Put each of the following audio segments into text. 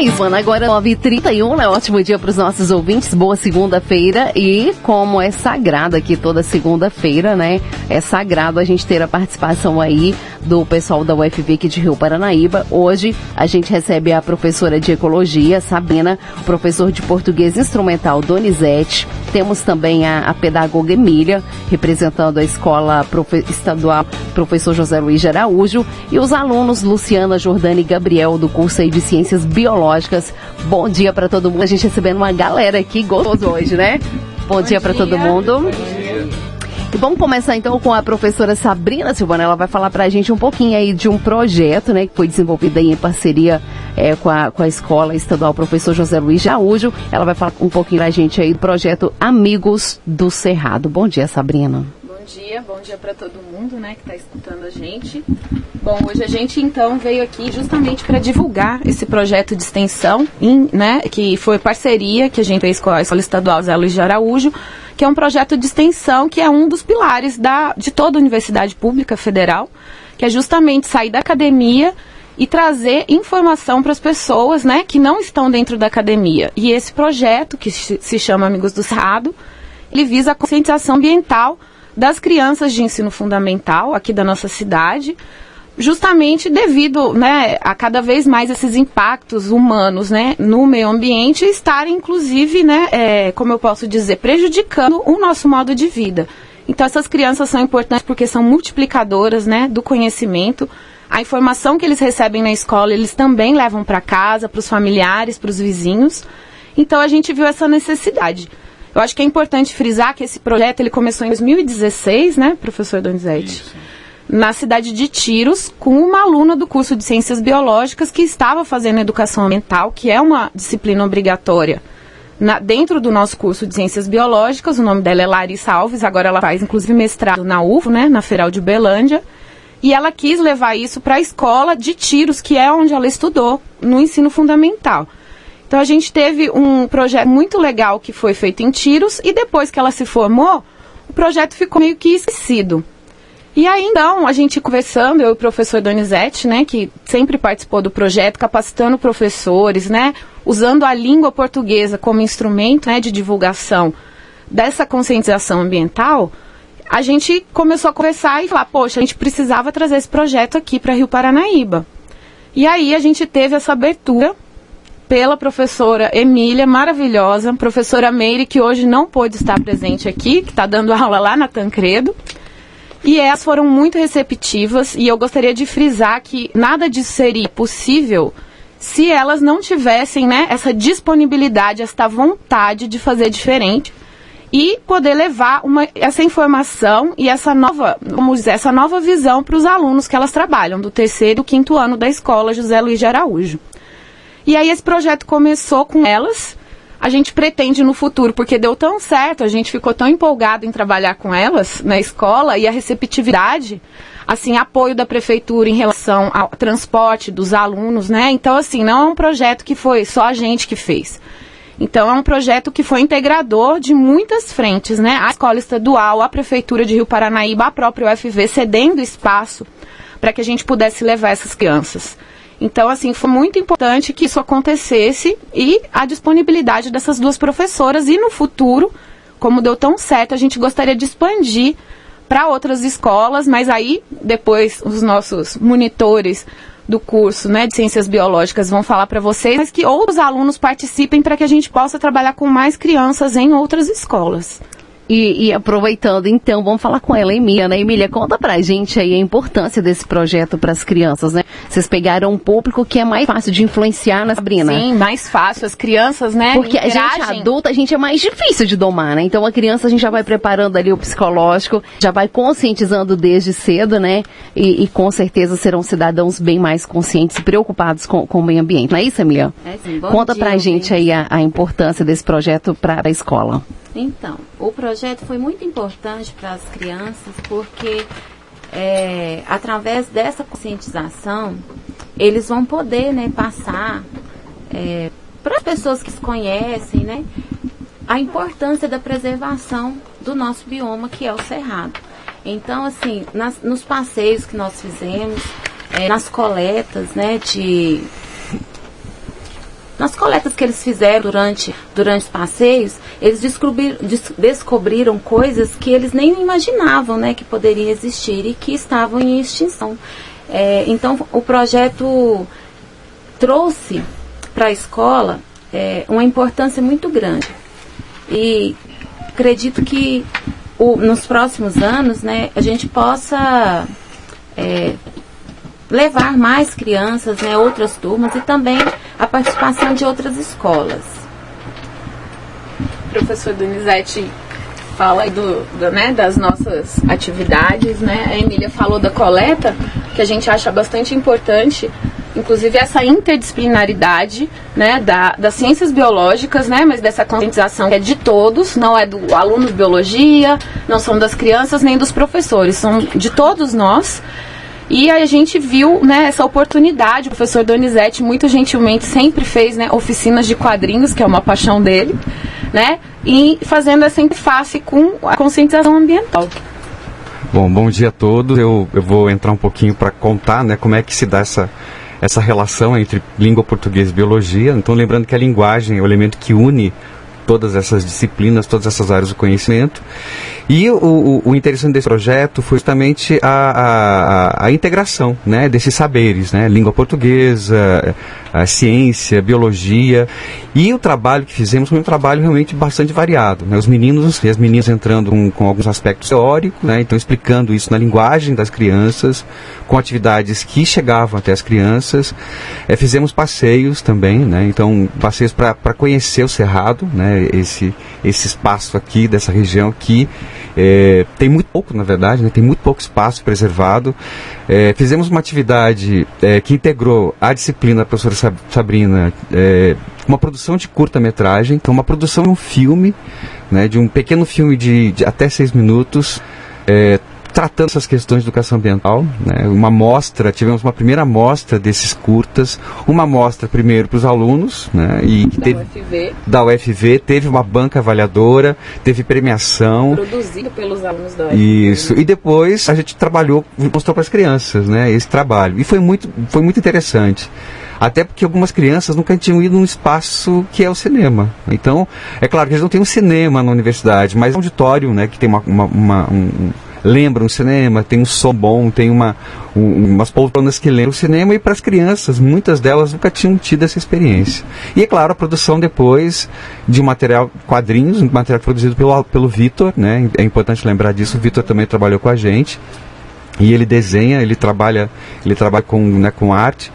Isso, mano. Agora 9h31, né? Ótimo dia para os nossos ouvintes. Boa segunda-feira. E como é sagrado aqui toda segunda-feira, né? É sagrado a gente ter a participação aí do pessoal da UFV aqui de Rio Paranaíba. Hoje a gente recebe a professora de Ecologia, Sabina, professor de Português Instrumental, Donizete. Temos também a, a pedagoga Emília, representando a escola profe estadual professor José Luiz de Araújo, e os alunos Luciana, Jordana e Gabriel, do curso aí de Ciências Biológicas. Bom dia para todo mundo. A gente recebendo uma galera aqui gostoso hoje, né? Bom, Bom dia, dia. para todo mundo. Bom dia. E vamos começar então com a professora Sabrina Silvana. Ela vai falar para a gente um pouquinho aí de um projeto, né, que foi desenvolvido aí em parceria é, com, a, com a Escola Estadual Professor José Luiz Jaújo. Ela vai falar um pouquinho para a gente aí do projeto Amigos do Cerrado. Bom dia, Sabrina dia, bom dia para todo mundo, né, que está escutando a gente. Bom, hoje a gente então veio aqui justamente para divulgar esse projeto de extensão, em, né, que foi parceria que a gente fez com a Escola Estadual Zé Luiz de Araújo, que é um projeto de extensão que é um dos pilares da, de toda a Universidade Pública Federal, que é justamente sair da academia e trazer informação para as pessoas, né, que não estão dentro da academia. E esse projeto, que se chama Amigos do Cerrado, ele visa a conscientização ambiental das crianças de ensino fundamental aqui da nossa cidade, justamente devido né, a cada vez mais esses impactos humanos né, no meio ambiente estarem, inclusive, né, é, como eu posso dizer, prejudicando o nosso modo de vida. Então, essas crianças são importantes porque são multiplicadoras né, do conhecimento. A informação que eles recebem na escola, eles também levam para casa, para os familiares, para os vizinhos. Então, a gente viu essa necessidade. Eu acho que é importante frisar que esse projeto ele começou em 2016, né, professor Donizete? Isso. Na cidade de Tiros, com uma aluna do curso de Ciências Biológicas que estava fazendo educação ambiental, que é uma disciplina obrigatória na, dentro do nosso curso de Ciências Biológicas. O nome dela é Larissa Alves, agora ela faz inclusive mestrado na UFO, né, na Federal de Belândia. E ela quis levar isso para a escola de Tiros, que é onde ela estudou no ensino fundamental. Então a gente teve um projeto muito legal que foi feito em Tiros e depois que ela se formou, o projeto ficou meio que esquecido. E aí então, a gente conversando, eu e o professor Donizete, né, que sempre participou do projeto, capacitando professores, né, usando a língua portuguesa como instrumento, né, de divulgação dessa conscientização ambiental, a gente começou a conversar e falar, poxa, a gente precisava trazer esse projeto aqui para Rio Paranaíba. E aí a gente teve essa abertura pela professora Emília, maravilhosa, professora Meire, que hoje não pôde estar presente aqui, que está dando aula lá na Tancredo. E elas foram muito receptivas e eu gostaria de frisar que nada disso seria possível se elas não tivessem né, essa disponibilidade, essa vontade de fazer diferente e poder levar uma, essa informação e essa nova, vamos dizer, essa nova visão para os alunos que elas trabalham, do terceiro e quinto ano da escola José Luiz de Araújo. E aí esse projeto começou com elas. A gente pretende no futuro, porque deu tão certo, a gente ficou tão empolgado em trabalhar com elas na escola e a receptividade, assim, apoio da prefeitura em relação ao transporte dos alunos, né? Então, assim, não é um projeto que foi só a gente que fez. Então, é um projeto que foi integrador de muitas frentes, né? A escola estadual, a prefeitura de Rio Paranaíba, a própria UFV cedendo espaço para que a gente pudesse levar essas crianças. Então, assim, foi muito importante que isso acontecesse e a disponibilidade dessas duas professoras. E no futuro, como deu tão certo, a gente gostaria de expandir para outras escolas, mas aí depois os nossos monitores do curso né, de Ciências Biológicas vão falar para vocês, mas que outros alunos participem para que a gente possa trabalhar com mais crianças em outras escolas. E, e, aproveitando, então, vamos falar com ela, Emília, né? Emília, conta pra gente aí a importância desse projeto para as crianças, né? Vocês pegaram um público que é mais fácil de influenciar na Sabrina. Sim, mais fácil. As crianças, né? Porque interagem. a gente adulta, a gente é mais difícil de domar, né? Então a criança a gente já vai preparando ali o psicológico, já vai conscientizando desde cedo, né? E, e com certeza serão cidadãos bem mais conscientes e preocupados com, com o meio ambiente. Não é isso, Emília? É sim. Bom Conta dia, pra gente aí a, a importância desse projeto para a escola. Então, o projeto foi muito importante para as crianças porque é, através dessa conscientização eles vão poder né, passar é, para as pessoas que se conhecem né, a importância da preservação do nosso bioma que é o cerrado. Então, assim, nas, nos passeios que nós fizemos, é, nas coletas né, de nas coletas que eles fizeram durante, durante os passeios, eles descobriram, des, descobriram coisas que eles nem imaginavam né, que poderiam existir e que estavam em extinção. É, então, o projeto trouxe para a escola é, uma importância muito grande. E acredito que o, nos próximos anos né, a gente possa é, levar mais crianças, né, outras turmas e também a participação de outras escolas. Professor Donizete fala aí do, do, né, das nossas atividades, né? A Emília falou da coleta, que a gente acha bastante importante, inclusive essa interdisciplinaridade, né, da, das ciências biológicas, né, mas dessa conscientização que é de todos, não é do aluno de biologia, não são das crianças nem dos professores, são de todos nós. E a gente viu né, essa oportunidade. O professor Donizete, muito gentilmente, sempre fez né, oficinas de quadrinhos, que é uma paixão dele, né? E fazendo essa interface com a conscientização ambiental. Bom, bom dia a todos. Eu, eu vou entrar um pouquinho para contar né, como é que se dá essa, essa relação entre língua portuguesa e biologia. Então, lembrando que a linguagem é o elemento que une todas essas disciplinas, todas essas áreas do conhecimento. E o, o, interessante desse projeto foi justamente a, a, a, integração né, desses saberes, né, língua portuguesa, a ciência, biologia. E o trabalho que fizemos foi um trabalho realmente bastante variado. Né, os meninos e as meninas entrando com, com alguns aspectos teóricos, né, então explicando isso na linguagem das crianças, com atividades que chegavam até as crianças. É, fizemos passeios também, né, então passeios para conhecer o Cerrado, né, esse, esse espaço aqui dessa região que é, tem muito pouco, na verdade, né? tem muito pouco espaço preservado. É, fizemos uma atividade é, que integrou a disciplina da professora Sabrina, é, uma produção de curta-metragem, então uma produção de um filme, né, de um pequeno filme de, de até seis minutos, é, tratando essas questões de educação ambiental, né? uma mostra, tivemos uma primeira mostra desses curtas, uma mostra primeiro para os alunos, né? e da teve, UFV. da UFV, teve uma banca avaliadora, teve premiação. Produzido pelos alunos da UFV. Isso, e depois a gente trabalhou, mostrou para as crianças né? esse trabalho, e foi muito, foi muito interessante. Até porque algumas crianças nunca tinham ido num espaço que é o cinema. Então, é claro que eles não têm um cinema na universidade, mas é um auditório, né, que tem uma, uma, uma um, lembra um cinema, tem um som bom, tem uma, um, umas poltronas que lembram o cinema e para as crianças, muitas delas nunca tinham tido essa experiência. E é claro, a produção depois de um material quadrinhos, um material produzido pelo, pelo Vitor, né? É importante lembrar disso, o Vitor também trabalhou com a gente. E ele desenha, ele trabalha, ele trabalha com, né, com arte.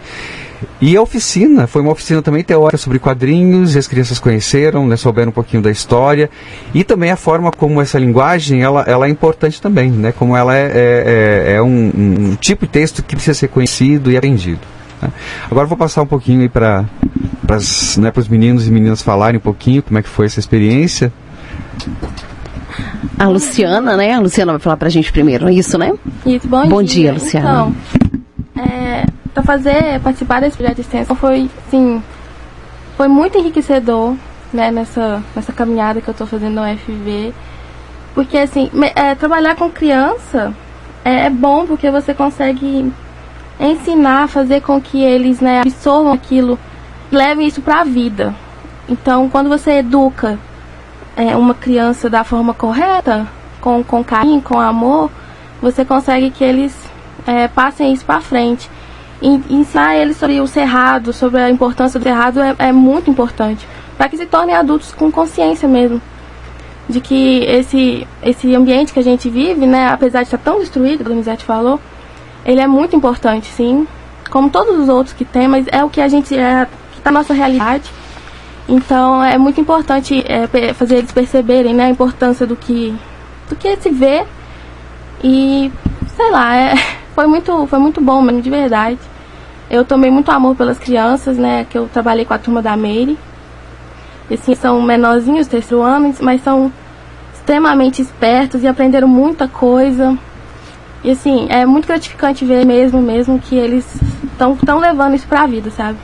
E a oficina, foi uma oficina também teórica sobre quadrinhos, e as crianças conheceram, né, souberam um pouquinho da história, e também a forma como essa linguagem, ela, ela é importante também, né, como ela é, é, é, é um, um, tipo de texto que precisa ser conhecido e aprendido. Né. Agora vou passar um pouquinho para né, os meninos e meninas falarem um pouquinho como é que foi essa experiência. A Luciana, né? A Luciana vai falar para a gente primeiro, é isso, né? Isso, bom, bom dia. dia Luciana. Então, para fazer, participar desse projeto de extensão foi, sim, foi muito enriquecedor, né, nessa, nessa caminhada que eu estou fazendo no UFV. Porque, assim, é, trabalhar com criança é, é, bom porque você consegue ensinar, fazer com que eles, né, absorvam aquilo, levem isso para a vida. Então, quando você educa é, uma criança da forma correta, com, com carinho, com amor, você consegue que eles é, passem isso para frente ensinar eles sobre o cerrado, sobre a importância do cerrado é, é muito importante, para que se tornem adultos com consciência mesmo de que esse esse ambiente que a gente vive, né, apesar de estar tão destruído, como o Donizete falou, ele é muito importante, sim, como todos os outros que tem, mas é o que a gente é que está na nossa realidade. Então é muito importante é, fazer eles perceberem né, a importância do que do que se vê e sei lá, é, foi muito foi muito bom mesmo de verdade. Eu tomei muito amor pelas crianças, né? Que eu trabalhei com a turma da Meire. E assim, são menorzinhos, terceiro ano, mas são extremamente espertos e aprenderam muita coisa. E assim, é muito gratificante ver mesmo, mesmo que eles estão levando isso para a vida, sabe?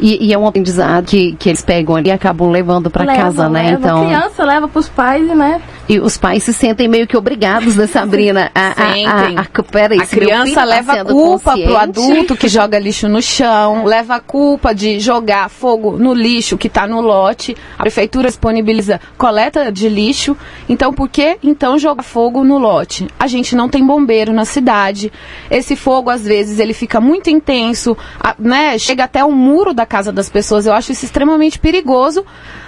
E, e, é um aprendizado que, que eles pegam ali e acabam levando para casa, né? Leva. Então, a criança leva para os pais, né? E os pais se sentem meio que obrigados, né, Sabrina? A, Sentem. a, a, a, peraí, A criança tá leva a culpa consciente- pro adulto que joga lixo no chão, leva a culpa de jogar fogo no lixo que está no lote. A prefeitura disponibiliza coleta de lixo. Então, por que então jogar fogo no lote? A gente não tem bombeiro na cidade. Esse fogo, às vezes, ele fica muito intenso, né? Chega até o muro da casa das pessoas. Eu acho isso extremamente perigoso.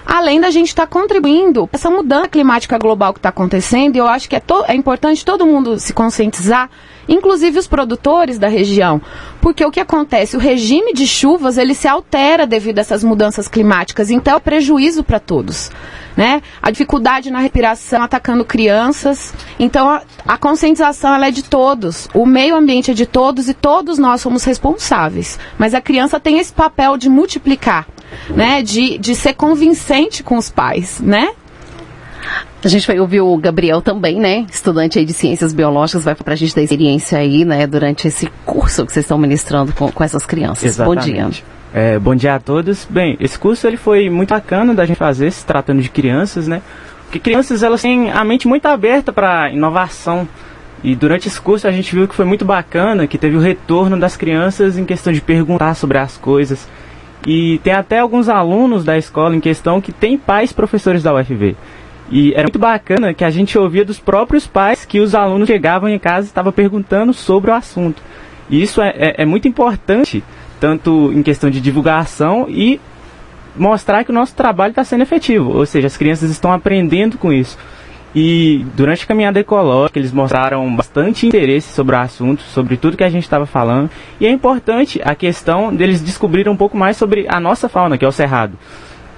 Além da gente estar contribuindo essa mudança climática global que está acontecendo, e eu acho que é, é importante todo mundo se conscientizar, inclusive os produtores da região, porque o que acontece, o regime de chuvas ele se altera devido a essas mudanças climáticas, então é prejuízo para todos. Né? A dificuldade na respiração atacando crianças. Então a, a conscientização ela é de todos. O meio ambiente é de todos e todos nós somos responsáveis. Mas a criança tem esse papel de multiplicar, né? De, de ser convincente com os pais, né? A gente vai ouvir o Gabriel também, né? Estudante aí de ciências biológicas, vai pra gente dar experiência aí, né? Durante esse curso que vocês estão ministrando com, com essas crianças. Bom dia. É, bom dia a todos. Bem, esse curso ele foi muito bacana da gente fazer, se tratando de crianças, né? Porque crianças elas têm a mente muito aberta para inovação. E durante esse curso a gente viu que foi muito bacana, que teve o retorno das crianças em questão de perguntar sobre as coisas. E tem até alguns alunos da escola em questão que têm pais professores da UFV. E era muito bacana que a gente ouvia dos próprios pais que os alunos chegavam em casa e estavam perguntando sobre o assunto. E isso é, é- é muito importante, tanto em questão de divulgação e mostrar que o nosso trabalho está sendo efetivo. Ou seja, as crianças estão aprendendo com isso. E durante a caminhada ecológica, eles mostraram bastante interesse sobre o assunto, sobre tudo que a gente estava falando. E é importante a questão deles descobrirem um pouco mais sobre a nossa fauna, que é o cerrado.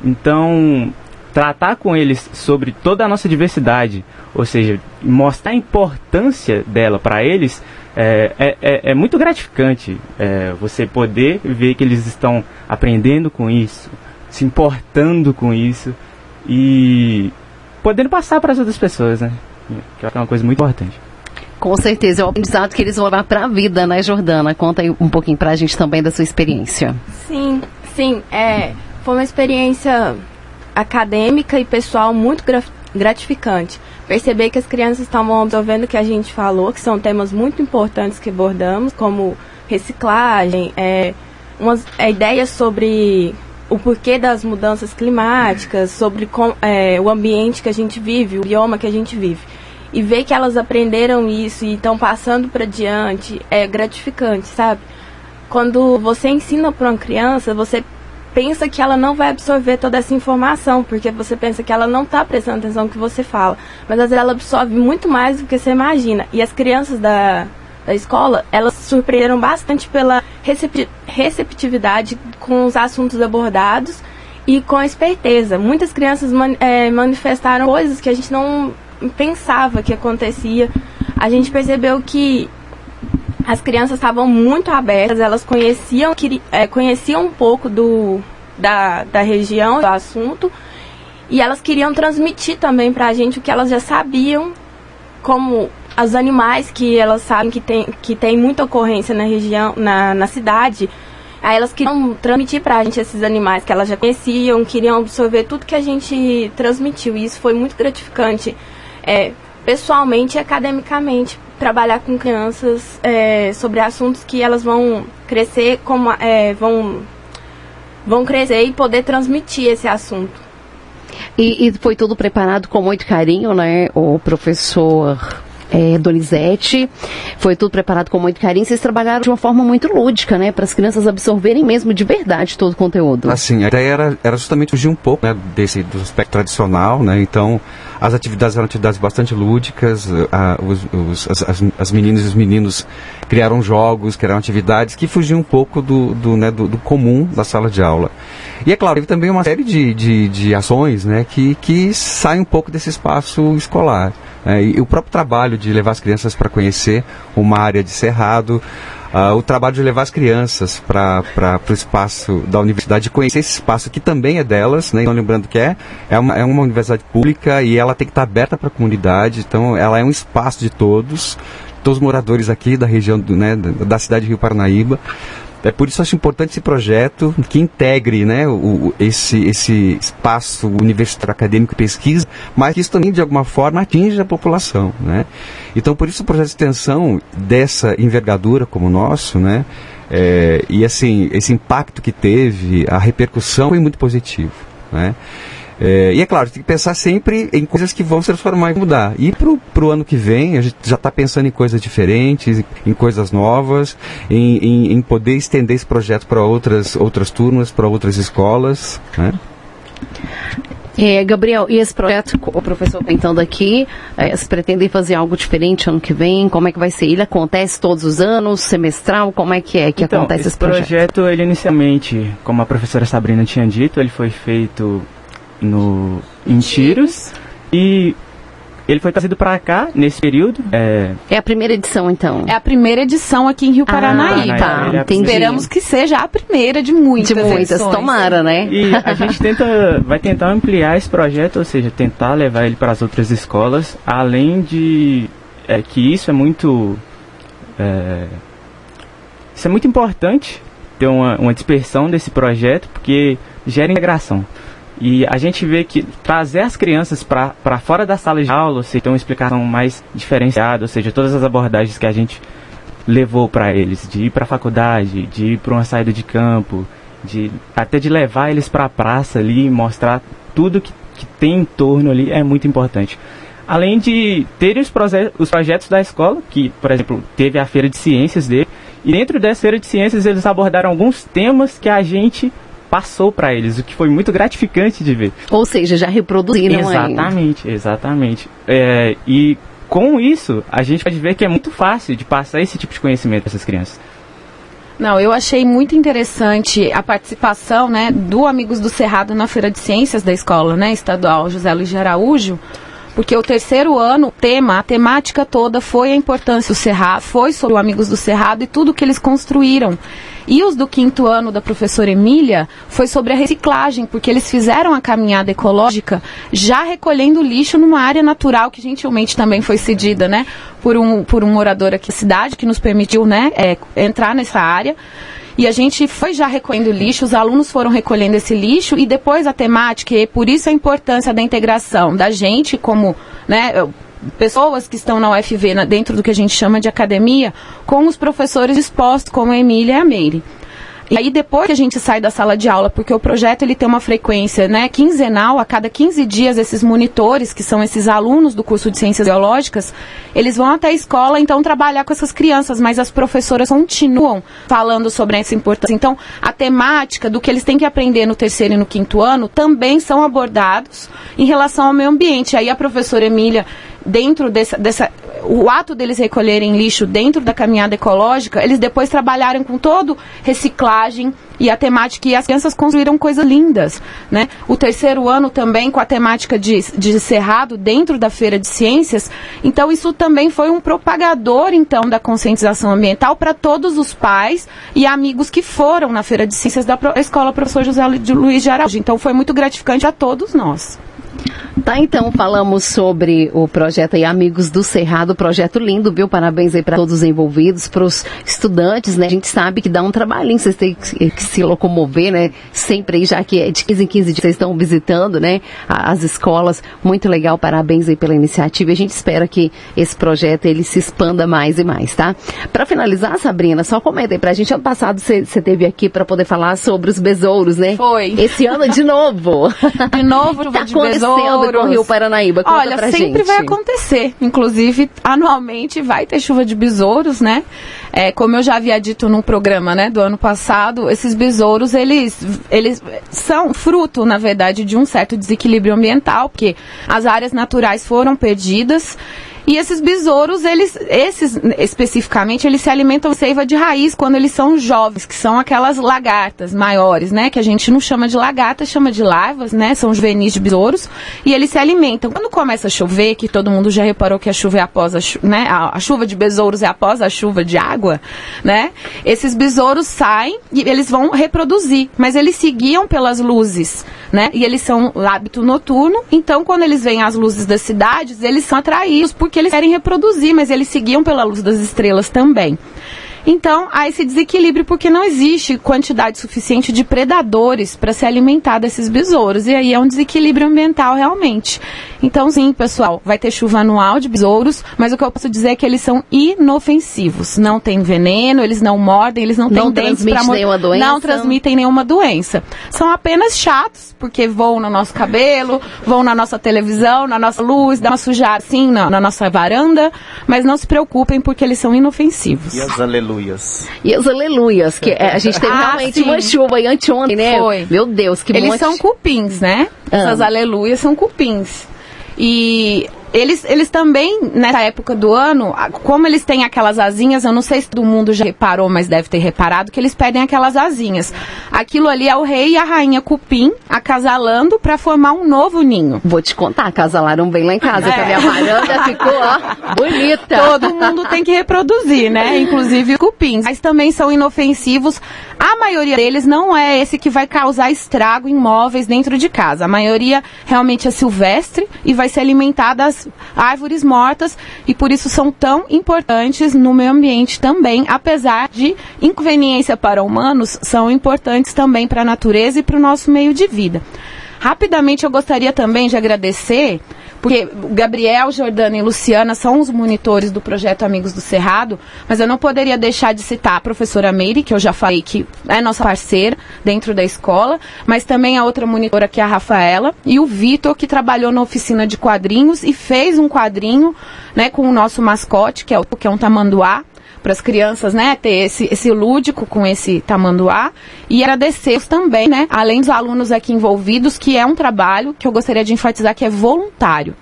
Então, tratar com eles sobre toda a nossa diversidade, ou seja, mostrar a importância dela para eles, é, é, é- é muito gratificante. É, você poder ver que eles estão aprendendo com isso, se importando com isso e podendo passar para as outras pessoas, né? Que eu acho que é uma coisa muito importante. Com certeza, é o aprendizado que eles vão levar pra vida, né, Jordana? Conta aí um pouquinho pra gente também da sua experiência. Sim, sim. É, foi uma experiência acadêmica e pessoal muito gra- gratificante. Perceber que as crianças estavam absorvendo o que a gente falou, que são temas muito importantes que abordamos, como reciclagem, é, umas é, ideias sobre o porquê das mudanças climáticas, sobre com- é, o ambiente que a gente vive, o bioma que a gente vive. E ver que elas aprenderam isso e estão passando para diante é gratificante, sabe? quando você ensina para uma criança, você pensa que ela não vai absorver toda essa informação, porque você pensa que ela não está prestando atenção no que você fala. Mas às vezes ela absorve muito mais do que você imagina. E as crianças da, da escola, elas surpreenderam bastante pela recep- receptividade com os assuntos abordados e com a esperteza. Muitas crianças man- eh, manifestaram coisas que a gente não pensava que acontecia. A gente percebeu que as crianças estavam muito abertas, elas conheciam, eh, conheciam um pouco do, da, da região, do assunto, e elas queriam transmitir também pra gente o que elas já sabiam, como os animais que elas sabem que tem, que tem muita ocorrência na região, na, na cidade. Aí elas queriam transmitir pra gente esses animais que elas já conheciam, queriam absorver tudo que a gente transmitiu. E isso foi muito gratificante, é, pessoalmente e academicamente, trabalhar com crianças é, sobre assuntos que elas vão crescer, como, é, vão, vão crescer e poder transmitir esse assunto. E, e foi tudo preparado com muito carinho, né? O professor é, Donizete, foi tudo preparado com muito carinho. Vocês trabalharam de uma forma muito lúdica, né? Para as crianças absorverem mesmo de verdade todo o conteúdo. Assim, a ideia era, era justamente fugir um pouco né, desse do aspecto tradicional, né? Então, as atividades eram atividades bastante lúdicas, ah, os, os- as, as, as meninas e os meninos criaram jogos, criaram atividades que fugiam um pouco do, do, né, do, do comum da sala de aula. E é claro, teve também uma série de, de, de ações né, que, que saem um pouco desse espaço escolar. Né? e o próprio trabalho de levar as crianças para conhecer uma área de cerrado, ah, o trabalho de levar as crianças para o espaço da universidade, de conhecer esse espaço que também é delas, né? então lembrando que é, é, uma, é uma universidade pública e ela tem que estar aberta para a comunidade, então ela é um espaço de todos, todos os moradores aqui da região do, né, da cidade de Rio Paranaíba. É por isso acho importante esse projeto que integre né, o, esse, esse espaço universitário acadêmico e pesquisa, mas que isso também de alguma forma atinge a população. Né? Então por isso o projeto de extensão dessa envergadura como o nosso, né, é, e assim, esse impacto que teve, a repercussão foi muito positivo. Né? É, e é claro, tem que pensar sempre em coisas que vão se transformar e mudar. E para o ano que vem, a gente já está pensando em coisas diferentes, em coisas novas, em, em, em poder estender esse projeto para outras, outras turmas, para outras escolas. Né? É, Gabriel, e esse projeto, o professor comentando aqui, é, se pretendem fazer algo diferente ano que vem? Como é que vai ser? Ele acontece todos os anos, semestral? Como é que é que então, acontece esse, esse projeto? projeto, ele inicialmente, como a professora Sabrina tinha dito, ele foi feito no, em Tiros e ele foi trazido para cá nesse período. É... é a primeira edição, então? É a primeira edição aqui em Rio ah, Paranaíba. Tá, é Esperamos que seja a primeira de muitas. De muitas, edições. tomara, né? E a gente tenta, vai tentar ampliar esse projeto, ou seja, tentar levar ele para as outras escolas, além de é, que isso é muito. É, isso é muito importante ter uma, uma dispersão desse projeto, porque gera integração. E a gente vê que trazer as crianças para fora da sala de aula, seja, ter uma explicação mais diferenciada, ou seja, todas as abordagens que a gente levou para eles, de ir para a faculdade, de ir para uma saída de campo, de até de levar eles para a praça ali, mostrar tudo que, que tem em torno ali, é muito importante. Além de ter os, os projetos da escola, que, por exemplo, teve a feira de ciências dele, e dentro dessa feira de ciências eles abordaram alguns temas que a gente passou para eles, o que foi muito gratificante de ver. Ou seja, já reproduziram Exatamente, exatamente. É, e com isso, a gente pode ver que é muito fácil de passar esse tipo de conhecimento para essas crianças. Não, eu achei muito interessante a participação né, do Amigos do Cerrado na Feira de Ciências da escola né, estadual José Luiz de Araújo, porque o terceiro ano, tema, a temática toda foi a importância do Cerrado, foi sobre o Amigos do Cerrado e tudo que eles construíram. E os do quinto ano da professora Emília foi sobre a reciclagem, porque eles fizeram a caminhada ecológica já recolhendo lixo numa área natural que gentilmente também foi cedida, né, por um, por um morador aqui da cidade que nos permitiu, né, é, entrar nessa área. E a gente foi já recolhendo lixo, os alunos foram recolhendo esse lixo e depois a temática, e por isso a importância da integração da gente como, né, pessoas que estão na UFV, na, dentro do que a gente chama de academia, com os professores expostos, como a Emília e a Meire. E aí depois que a gente sai da sala de aula, porque o projeto ele tem uma frequência, né, quinzenal, a cada 15 dias esses monitores, que são esses alunos do curso de Ciências Biológicas, eles vão até a escola então trabalhar com essas crianças, mas as professoras continuam falando sobre essa importância. Então, a temática do que eles têm que aprender no terceiro e no quinto ano também são abordados em relação ao meio ambiente. Aí a professora Emília dentro dessa, dessa o ato deles recolherem lixo dentro da caminhada ecológica, eles depois trabalharam com todo reciclagem e a temática, e as crianças construíram coisas lindas, né? O terceiro ano também com a temática de, de cerrado dentro da Feira de Ciências, então isso também foi um propagador, então, da conscientização ambiental para todos os pais e amigos que foram na Feira de Ciências da Escola Professor José Luiz de Araújo, então foi muito gratificante a todos nós. Tá, então falamos sobre o projeto aí Amigos do Cerrado, projeto lindo, viu? Parabéns aí para todos os envolvidos, para os estudantes, né? A gente sabe que dá um trabalhinho, vocês têm que, que, se locomover, né? Sempre aí, já que é de 15 em 15 dias vocês estão visitando, né? As escolas, muito legal, parabéns aí pela iniciativa. A gente espera que esse projeto ele se expanda mais e mais, tá? Para finalizar, Sabrina, só comenta aí pra gente, ano passado você teve aqui para poder falar sobre os besouros, né? Foi. Esse ano de novo. De novo, tá de acontecendo com o Rio Paranaíba? Conta Olha, sempre gente. vai acontecer. Inclusive, anualmente vai ter chuva de besouros, né? É, como eu já havia dito num programa, né, do ano passado, esses besouros, eles, eles são fruto, na verdade, de um certo desequilíbrio ambiental, porque as áreas naturais foram perdidas e esses besouros, eles, esses especificamente, eles se alimentam seiva de raiz quando eles são jovens, que são aquelas lagartas maiores, né? Que a gente não chama de lagartas, chama de larvas, né? São juvenis de besouros. E eles se alimentam. Quando começa a chover, que todo mundo já reparou que a chuva é após a, né? a, chuva de besouros é após a chuva de água, né? Esses besouros saem e eles vão reproduzir, mas eles seguiam pelas luzes, né? E eles são hábito noturno, então quando eles veem as luzes das cidades, eles são atraídos porque eles querem reproduzir, mas eles seguiam pela luz das estrelas também. Então, há esse desequilíbrio porque não existe quantidade suficiente de predadores para se alimentar desses besouros. E aí é um desequilíbrio ambiental realmente. Então, sim, pessoal, vai ter chuva anual de besouros, mas o que eu posso dizer é que eles são inofensivos. Não tem veneno, eles não mordem, eles não, Não têm dentes para nenhuma doença? Não transmitem nenhuma doença. São apenas chatos, porque voam no nosso cabelo, vão na nossa televisão, na nossa luz, dá uma sujada assim na, na nossa varanda, mas não se preocupem porque eles são inofensivos. E as aleluias? E os aleluias, que é, a gente teve Ah, realmente sim. uma chuva aí anteontem, né? Foi. Meu Deus, que eles monte. são cupins, né? Ah. Essas aleluias são cupins. E eles, eles também, nessa época do ano, como eles têm aquelas asinhas, eu não sei se todo mundo já reparou, mas deve ter reparado, que eles pedem aquelas asinhas. Aquilo ali é o rei e a rainha cupim acasalando para formar um novo ninho. Vou te contar, casalaram bem lá em casa, que a minha varanda ficou, ó, bonita. Todo mundo tem que reproduzir, né? Inclusive cupins. Mas também são inofensivos. A maioria deles não é esse que vai causar estrago em móveis dentro de casa. A maioria realmente é silvestre e vai se alimentar das árvores mortas e por isso são tão importantes no meio ambiente também, apesar de inconveniência para humanos, são importantes também para a natureza e para o nosso meio de vida. Rapidamente eu gostaria também de agradecer, porque Gabriel, Jordana e Luciana são os monitores do projeto Amigos do Cerrado, mas eu não poderia deixar de citar a professora Meire, que eu já falei que é nossa parceira dentro da escola, mas também a outra monitora que é a Rafaela, e o Vitor, que trabalhou na oficina de quadrinhos e fez um quadrinho né, com o nosso mascote, que é, o, que é um tamanduá, para as crianças, né, ter esse, esse lúdico com esse tamanduá e agradecer também, né, além dos alunos aqui envolvidos, que é um trabalho que eu gostaria de enfatizar que é voluntário.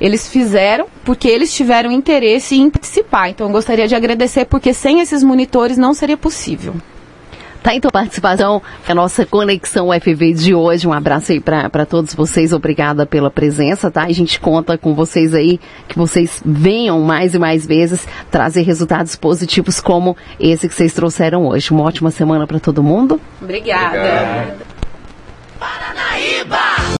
Eles fizeram porque eles tiveram interesse em participar. Então eu gostaria de agradecer porque sem esses monitores não seria possível. Tá, então, participação, a nossa conexão UFV de hoje. Um abraço aí para todos vocês. Obrigada pela presença, tá? A gente conta com vocês aí, que vocês venham mais e mais vezes trazer resultados positivos como esse que vocês trouxeram hoje. Uma ótima semana para todo mundo. Obrigada. Obrigado. Paranaíba!